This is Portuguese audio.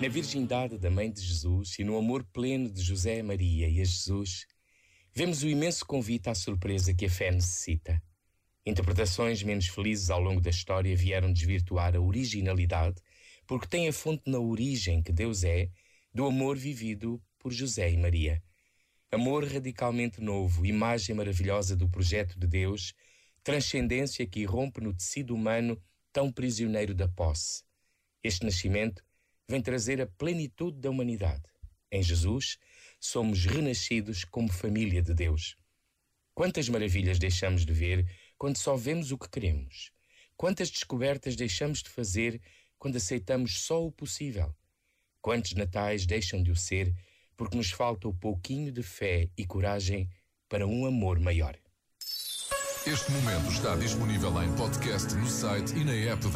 Na virgindade da Mãe de Jesus e no amor pleno de José Maria e a Jesus, vemos o imenso convite à surpresa que a fé necessita. Interpretações menos felizes ao longo da história vieram desvirtuar a originalidade, porque tem a fonte na origem que Deus é, do amor vivido por José e Maria. Amor radicalmente novo, imagem maravilhosa do projeto de Deus, transcendência que irrompe no tecido humano tão prisioneiro da posse. Este nascimento vem trazer a plenitude da humanidade. Em Jesus, somos renascidos como família de Deus. Quantas maravilhas deixamos de ver quando só vemos o que queremos? Quantas descobertas deixamos de fazer quando aceitamos só o possível? Quantos natais deixam de o ser porque nos falta o pouquinho de fé e coragem para um amor maior? Este momento está disponível em podcast no site e na app da